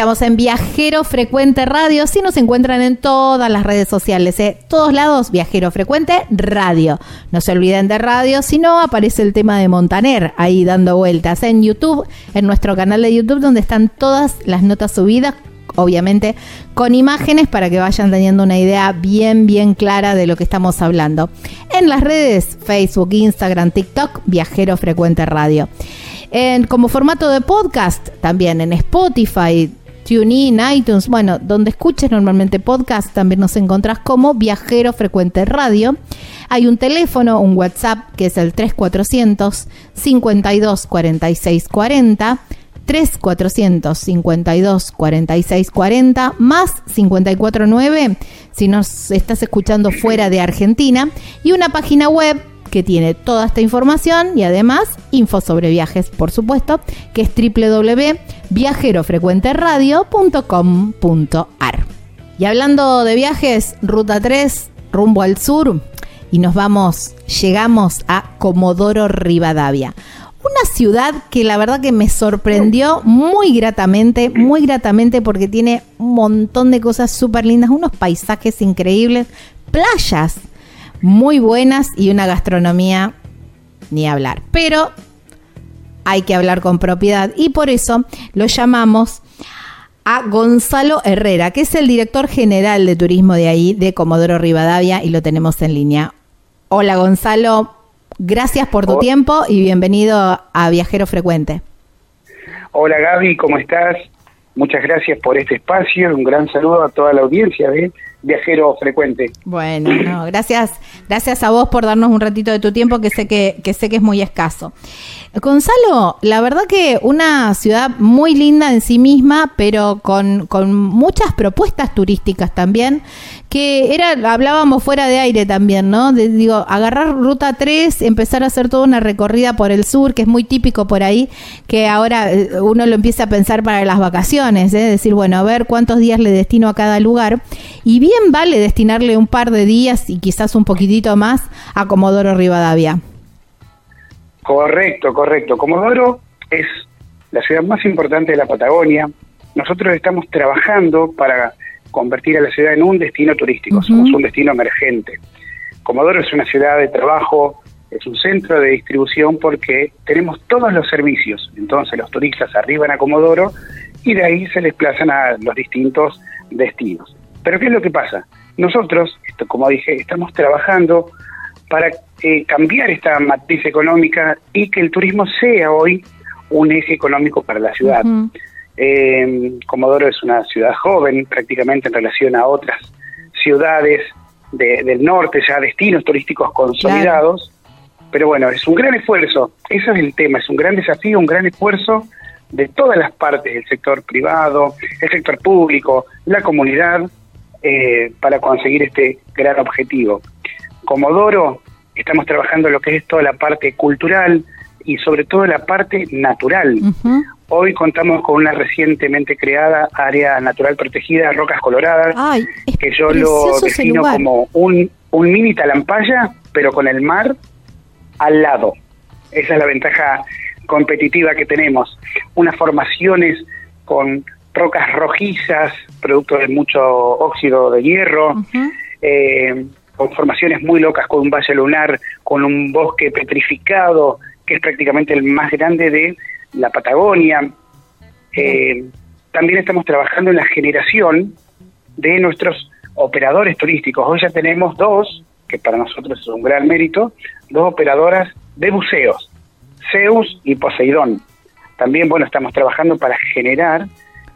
Estamos en Viajero Frecuente Radio. Si nos encuentran en todas las redes sociales, ¿eh? todos lados, Viajero Frecuente Radio. No se olviden de radio, si no, aparece el tema de Montaner ahí dando vueltas en YouTube, en nuestro canal de YouTube, donde están todas las notas subidas obviamente con imágenes para que vayan teniendo una idea bien, bien clara de lo que estamos hablando. En las redes Facebook, Instagram, TikTok, Viajero Frecuente Radio. En, como formato de podcast, también en Spotify, TuneIn, iTunes, bueno, donde escuches normalmente podcast, también nos encontrás como Viajero Frecuente Radio. Hay un teléfono, un WhatsApp, que es el 3400 52 46 40. 3452 4640 más 549 si nos estás escuchando fuera de Argentina y una página web que tiene toda esta información y además info sobre viajes, por supuesto, que es www.viajerofrecuenteradio.com.ar. Y hablando de viajes, ruta 3, rumbo al sur, y nos vamos, llegamos a Comodoro Rivadavia. Una ciudad que la verdad que me sorprendió muy gratamente, muy gratamente porque tiene un montón de cosas súper lindas, unos paisajes increíbles, playas muy buenas y una gastronomía ni hablar. Pero hay que hablar con propiedad y por eso lo llamamos a Gonzalo Herrera, que es el director general de turismo de ahí, de Comodoro Rivadavia, y lo tenemos en línea. Hola Gonzalo, gracias por tu tiempo y bienvenido a Viajero Frecuente. Hola Gaby, ¿cómo estás? Muchas gracias por este espacio, un gran saludo a toda la audiencia de viajero frecuente. Bueno, no, gracias, gracias a vos por darnos un ratito de tu tiempo que sé que, que sé que es muy escaso. Gonzalo, la verdad que una ciudad muy linda en sí misma, pero con, con muchas propuestas turísticas también, que era, hablábamos fuera de aire también, ¿no? De, digo, agarrar ruta 3, empezar a hacer toda una recorrida por el sur, que es muy típico por ahí, que ahora eh, uno lo empieza a pensar para las vacaciones, ¿eh? decir, bueno, a ver cuántos días le destino a cada lugar. Y bien vale destinarle un par de días y quizás un poquitito más a Comodoro Rivadavia. Correcto, correcto. Comodoro es la ciudad más importante de la Patagonia. Nosotros estamos trabajando para convertir a la ciudad en un destino turístico, somos un destino emergente. Comodoro es una ciudad de trabajo, es un centro de distribución porque tenemos todos los servicios. Entonces los turistas arriban a Comodoro y de ahí se desplazan a los distintos destinos. Pero ¿qué es lo que pasa? Nosotros, esto, como dije, estamos trabajando para eh, cambiar esta matriz económica y que el turismo sea hoy un eje económico para la ciudad. Eh, Comodoro es una ciudad joven prácticamente en relación a otras ciudades del norte, ya destinos turísticos consolidados, pero bueno, es un gran esfuerzo, eso es el tema, es un gran desafío, un gran esfuerzo de todas las partes del sector privado, el sector público, la comunidad, eh, para conseguir este gran objetivo. Comodoro estamos trabajando lo que es toda la parte cultural y sobre todo la parte natural. Hoy contamos con una recientemente creada área natural protegida, Rocas Coloradas, que yo lo defino como un, un mini talampaya, pero con el mar al lado. Esa es la ventaja competitiva que tenemos. Unas formaciones con rocas rojizas, producto de mucho óxido de hierro, con formaciones muy locas, con un valle lunar, con un bosque petrificado, que es prácticamente el más grande de la Patagonia. Eh, también estamos trabajando en la generación de nuestros operadores turísticos. Hoy ya tenemos dos, que para nosotros es un gran mérito, dos operadoras de buceos, Zeus y Poseidón. También, bueno, estamos trabajando para generar,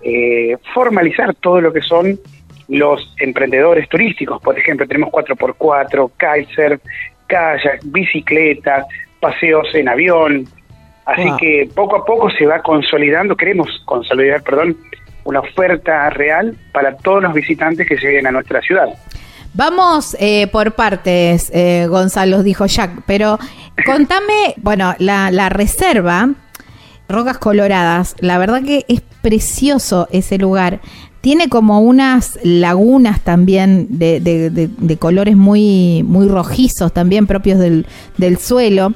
eh, formalizar todo lo que son los emprendedores turísticos. Por ejemplo, tenemos 4x4, kitesurf, kayak, bicicleta, paseos en avión. Así que poco a poco se va consolidando, queremos consolidar, perdón, una oferta real para todos los visitantes que lleguen a nuestra ciudad. Vamos eh, por partes, eh, Gonzalo, dijo Jack, pero contame, bueno, la, la reserva, Rocas Coloradas, la verdad que es precioso ese lugar tiene como unas lagunas también de, de, colores muy, muy rojizos, también propios del, del, suelo.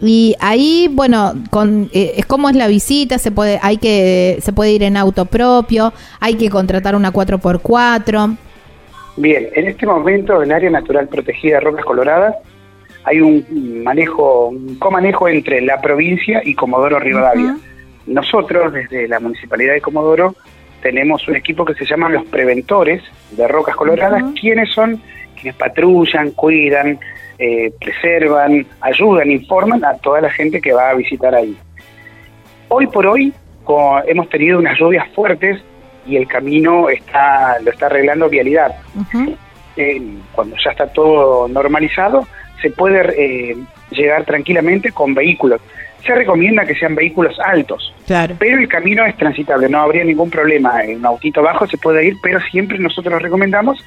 Y ahí, bueno, con eh, cómo es la visita, se puede hay que se puede ir en auto propio, hay que contratar una 4x4. Bien, en este momento en área natural protegida de Rocas Coloradas hay un manejo, un comanejo entre la provincia y Comodoro Rivadavia. Nosotros, desde la Municipalidad de Comodoro, tenemos un equipo que se llama los preventores de Rocas Coloradas, quienes son quienes patrullan, cuidan, eh, preservan, ayudan, informan a toda la gente que va a visitar ahí. Hoy por hoy hemos tenido unas lluvias fuertes y el camino está lo está arreglando vialidad. Eh, cuando ya está todo normalizado, se puede eh, llegar tranquilamente con vehículos. Se recomienda que sean vehículos altos, pero el camino es transitable, no habría ningún problema. En un autito bajo se puede ir, pero siempre nosotros recomendamos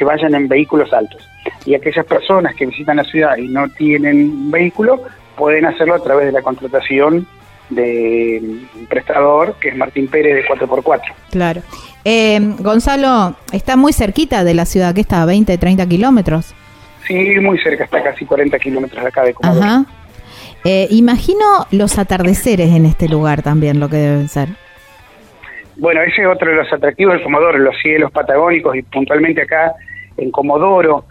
que vayan en vehículos altos. Y aquellas personas que visitan la ciudad y no tienen vehículo, pueden hacerlo a través de la contratación de un prestador que es Martín Pérez de 4x4. Claro. Eh, Gonzalo, está muy cerquita de la ciudad, que está a 20, 30 kilómetros. Sí, muy cerca, está casi 40 kilómetros de acá de Comodoro. Ajá. Eh, imagino los atardeceres en este lugar también, lo que deben ser. Bueno, ese es otro de los atractivos del Comodoro, los cielos patagónicos y puntualmente acá en Comodoro,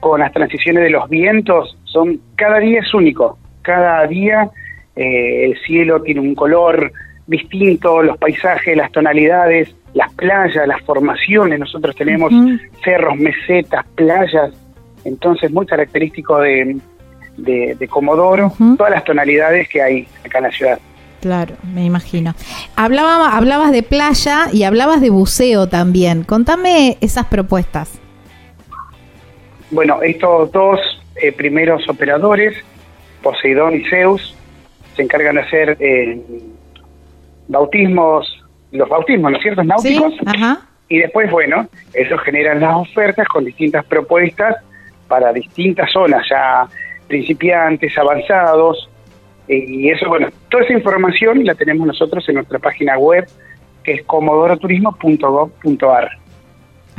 con las transiciones de los vientos, son cada día es único. Cada día eh, el cielo tiene un color distinto, los paisajes, las tonalidades, las playas, las formaciones. Nosotros tenemos cerros, mesetas, playas, entonces, muy característico de, de, Comodoro, todas las tonalidades que hay acá en la ciudad. Claro, me imagino. Hablaba, hablabas de playa y hablabas de buceo también. Contame esas propuestas. Bueno, estos dos eh, primeros operadores, Poseidón y Zeus, se encargan de hacer eh, bautismos, los bautismos, ¿no es cierto? Náuticos. Y después, bueno, ellos generan las ofertas con distintas propuestas para distintas zonas, ya principiantes, avanzados, y eso, bueno, toda esa información la tenemos nosotros en nuestra página web, que es comodoroturismo.gov.ar.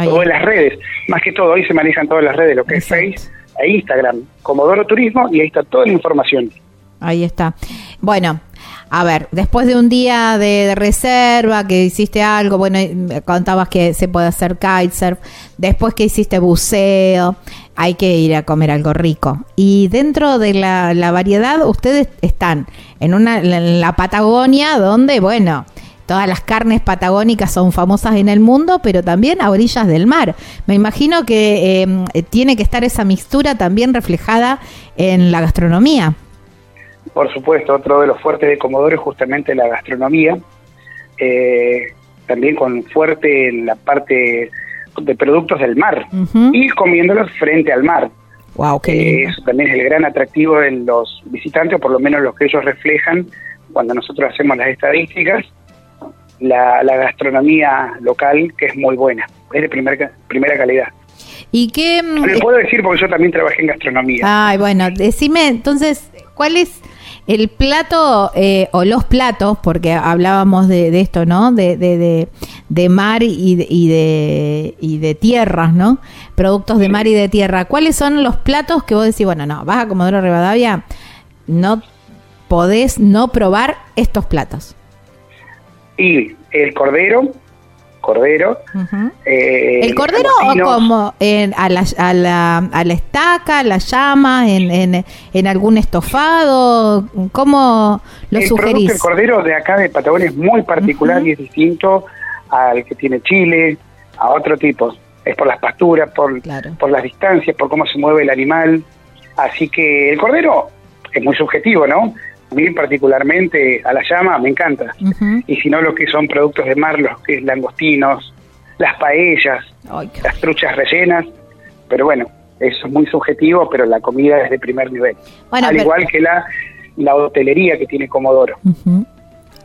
O en las redes, más que todo, hoy se manejan todas las redes, lo que es Facebook e Instagram, Comodoro Turismo, y ahí está toda la información. Ahí está. Bueno, a ver, después de un día de, reserva, que hiciste algo, bueno, contabas que se puede hacer kitesurf, después que hiciste buceo, hay que ir a comer algo rico. Y dentro de la, variedad, ustedes están en, una, en la Patagonia, donde, bueno, todas las carnes patagónicas son famosas en el mundo, pero también a orillas del mar. Me imagino que em, tiene que estar esa mixtura también reflejada en la gastronomía. Por supuesto, otro de los fuertes de Comodoro es justamente la gastronomía, eh, también con fuerte en la parte de productos del mar y comiéndolos frente al mar. Wow, qué eso también es el gran atractivo de los visitantes, o por lo menos los que ellos reflejan cuando nosotros hacemos las estadísticas, la, gastronomía local que es muy buena, es de primer, primera calidad. ¿Y qué...? Le mm, puedo decir porque yo también trabajé en gastronomía. Ay, bueno, decime entonces, ¿cuál es el plato eh, o los platos, porque hablábamos de, esto, ¿no? De, de, de, mar y de, y, de, y de tierras, ¿no? Productos de mar y de tierra. ¿Cuáles son los platos que vos decís, bueno, no, vas a Comodoro Rivadavia, no podés no probar estos platos? Y el cordero, cordero. Eh, ¿El cordero o como en, a, la, a, la, a la estaca, la llama, en, en, en algún estofado? ¿Cómo lo el sugerís? El cordero de acá de Patagonia es muy particular y es distinto al que tiene Chile, a otro tipo. Es por las pasturas, por, por las distancias, por cómo se mueve el animal. Así que el cordero es muy subjetivo, ¿no? a mí particularmente a la llama me encanta. Y si no, lo que son productos de mar, los que es langostinos, las paellas, las truchas rellenas. Pero bueno, eso es muy subjetivo, pero la comida es de primer nivel. Al igual que la, la hotelería que tiene Comodoro.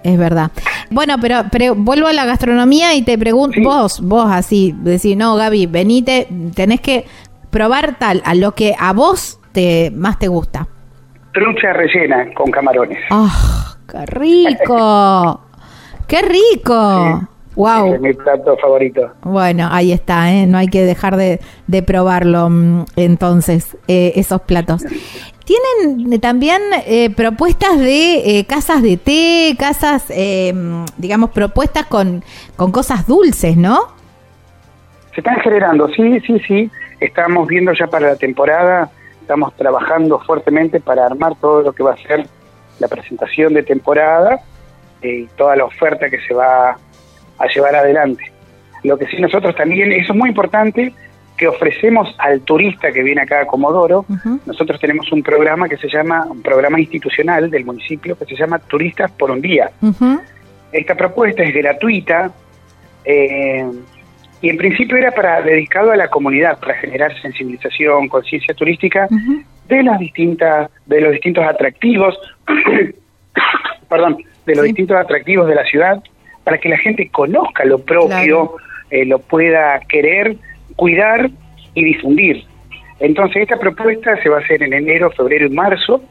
Es verdad. Bueno, pero, pero, vuelvo a la gastronomía y te pregunto, vos, vos así, decís, no, Gaby, venite, tenés que probar tal, a lo que a vos te más te gusta trucha rellena con camarones. ¡Ah, qué rico! ¡Qué rico! Wow. Es mi plato favorito. Bueno, ahí está, ¿eh? no hay que dejar de, probarlo mm, entonces, eh, esos platos. Tienen también eh, propuestas de eh, casas de té, casas, eh, digamos, propuestas con, con cosas dulces, ¿no? Se están generando, sí, sí, sí. Estamos viendo ya para la temporada, estamos trabajando fuertemente para armar todo lo que va a ser la presentación de temporada y toda la oferta que se va a llevar adelante. Lo que sí nosotros también, eso es muy importante, que ofrecemos al turista que viene acá a Comodoro. Nosotros tenemos un programa que se llama, un programa institucional del municipio que se llama Turistas por un Día. Esta propuesta es gratuita eh, y en principio era para dedicado a la comunidad, para generar sensibilización, conciencia turística de las distintas, de los distintos atractivos, perdón, de los distintos atractivos de la ciudad, para que la gente conozca lo propio, eh, lo pueda querer cuidar y difundir. Entonces esta propuesta se va a hacer en enero, febrero y marzo,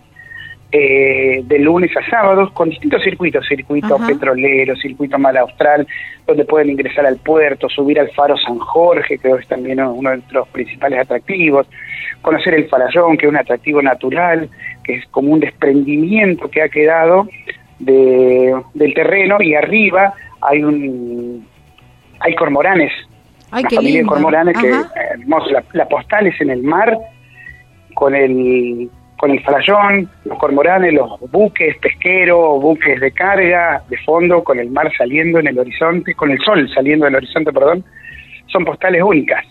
eh, de lunes a sábados, con distintos circuitos, circuito petrolero, circuito mar austral, donde pueden ingresar al puerto, subir al faro San Jorge, que es también uno de nuestros principales atractivos, conocer el farallón, que es un atractivo natural, que es como un desprendimiento que ha quedado de, del terreno y arriba hay un hay cormoranes Ay, una familia de cormoranes que hermoso. La, postal es en el mar con el con el farallón, los cormoranes, los buques pesqueros, buques de carga, de fondo, con el mar saliendo en el horizonte, con el sol saliendo en el horizonte, perdón, son postales únicas.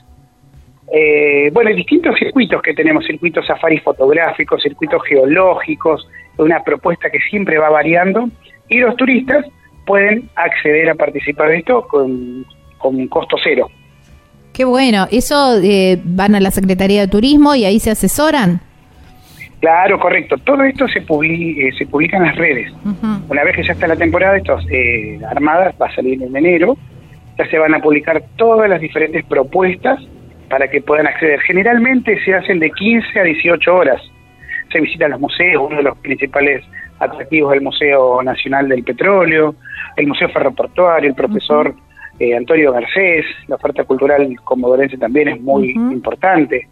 Eh, bueno, hay distintos circuitos que tenemos, circuitos safari fotográficos, circuitos geológicos, una propuesta que siempre va variando y los turistas pueden acceder a participar de esto con, con costo cero. Qué bueno. ¿Eso eh, van a la Secretaría de Turismo y ahí se asesoran? Claro, correcto. Todo esto se, eh, se publica en las redes. Una vez que ya está la temporada, estos eh, armadas va a salir en enero, ya se van a publicar todas las diferentes propuestas para que puedan acceder. Generalmente se hacen de 15 a 18 horas. Se visitan los museos, uno de los principales atractivos del Museo Nacional del Petróleo, el Museo Ferroportuario, el profesor eh, Antonio Garcés, la oferta cultural comodorense también es muy importante.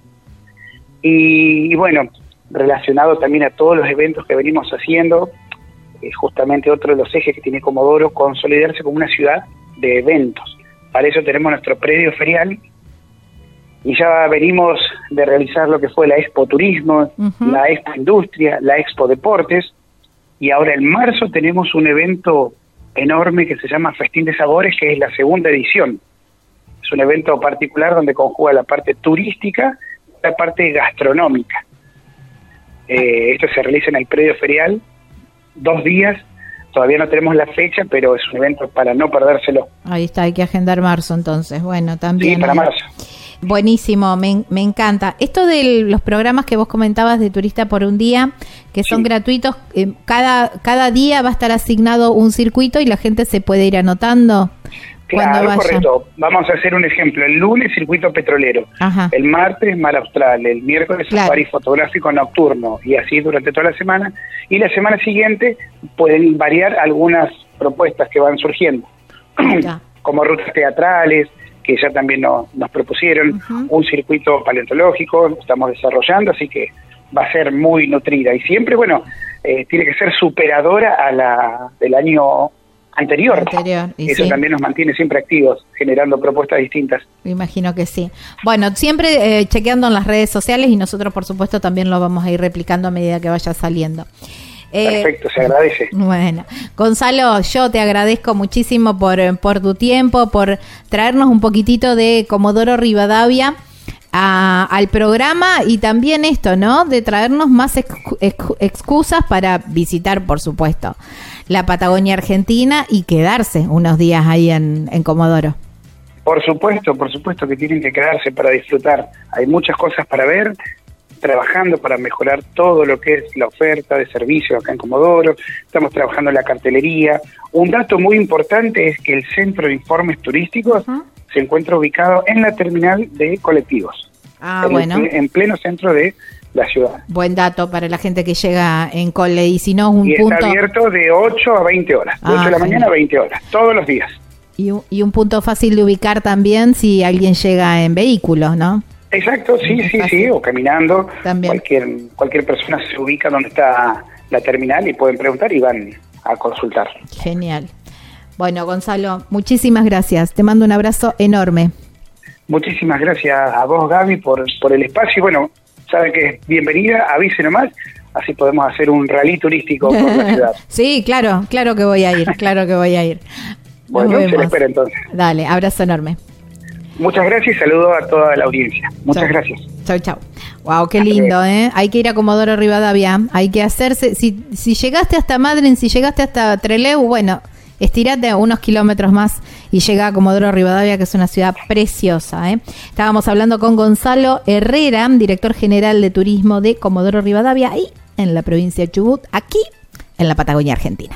Y, bueno, relacionado también a todos los eventos que venimos haciendo, es justamente otro de los ejes que tiene Comodoro, consolidarse como una ciudad de eventos. Para eso tenemos nuestro predio ferial y ya venimos de realizar lo que fue la Expo Turismo, la Expo Industria, la Expo Deportes y ahora en marzo tenemos un evento enorme que se llama Festín de Sabores, que es la segunda edición. Es un evento particular donde conjuga la parte turística y la parte gastronómica. Eh, esto se realiza en el predio ferial, dos días, todavía no tenemos la fecha, pero es un evento para no perdérselo. Ahí está, hay que agendar marzo entonces. Bueno, también. Sí, para marzo. Buenísimo, me, me, encanta. Esto de los programas que vos comentabas de Turista por un Día, que son gratuitos, eh, cada, cada día va a estar asignado un circuito y la gente se puede ir anotando. Claro, correcto. Vamos a hacer un ejemplo. El lunes, circuito petrolero. El martes, mar austral. El miércoles, safari fotográfico nocturno. Y así durante toda la semana. Y la semana siguiente pueden variar algunas propuestas que van surgiendo. Como rutas teatrales, que ya también nos propusieron, un circuito paleontológico, estamos desarrollando, así que va a ser muy nutrida y siempre, bueno, eh, tiene que ser superadora a la del año anterior. Eso también nos mantiene siempre activos, generando propuestas distintas. Me imagino que sí. Bueno, siempre eh, chequeando en las redes sociales y nosotros, por supuesto, también lo vamos a ir replicando a medida que vaya saliendo. Eh, Perfecto, se agradece. Bueno, Gonzalo, yo te agradezco muchísimo por, por tu tiempo, por traernos un poquitito de Comodoro Rivadavia. al programa y también esto, ¿no? De traernos más excusas para visitar, por supuesto, la Patagonia Argentina y quedarse unos días ahí en, en Comodoro. Por supuesto, por supuesto que tienen que quedarse para disfrutar. Hay muchas cosas para ver, trabajando para mejorar todo lo que es la oferta de servicios acá en Comodoro, estamos trabajando en la cartelería. Un dato muy importante es que el Centro de Informes Turísticos se encuentra ubicado en la terminal de colectivos. Ah, en bueno. en pleno centro de la ciudad. Buen dato para la gente que llega en cole y si no un y punto... está abierto de 8 a 20 horas, de 8 de la ah, mañana a 20 horas, todos los días. Y, y un punto fácil de ubicar también si alguien llega en vehículos, ¿no? Exacto, sí, sí, sí, o caminando. También. Cualquier, cualquier persona se ubica donde está la terminal y pueden preguntar y van a consultar. Genial. Bueno, Gonzalo, muchísimas gracias. Te mando un abrazo enorme. Muchísimas gracias a vos, Gaby, por, por el espacio. Bueno, saben que es bienvenida, avise nomás, así podemos hacer un rally turístico por la ciudad. sí, claro, claro que voy a ir, claro que voy a ir. bueno, se le espera entonces. Dale, abrazo enorme. Muchas gracias y saludo a toda la audiencia. Muchas gracias. Chau, chau. Wow, qué lindo, ¿eh? Hay que ir a Comodoro Rivadavia. Hay que hacerse. Si, si llegaste hasta Madrid, si llegaste hasta Trelew, bueno, estirate unos kilómetros más y llega a Comodoro Rivadavia, que es una ciudad preciosa. ¿eh? Estábamos hablando con Gonzalo Herrera, director general de turismo de Comodoro Rivadavia, ahí en la provincia de Chubut, aquí en la Patagonia Argentina.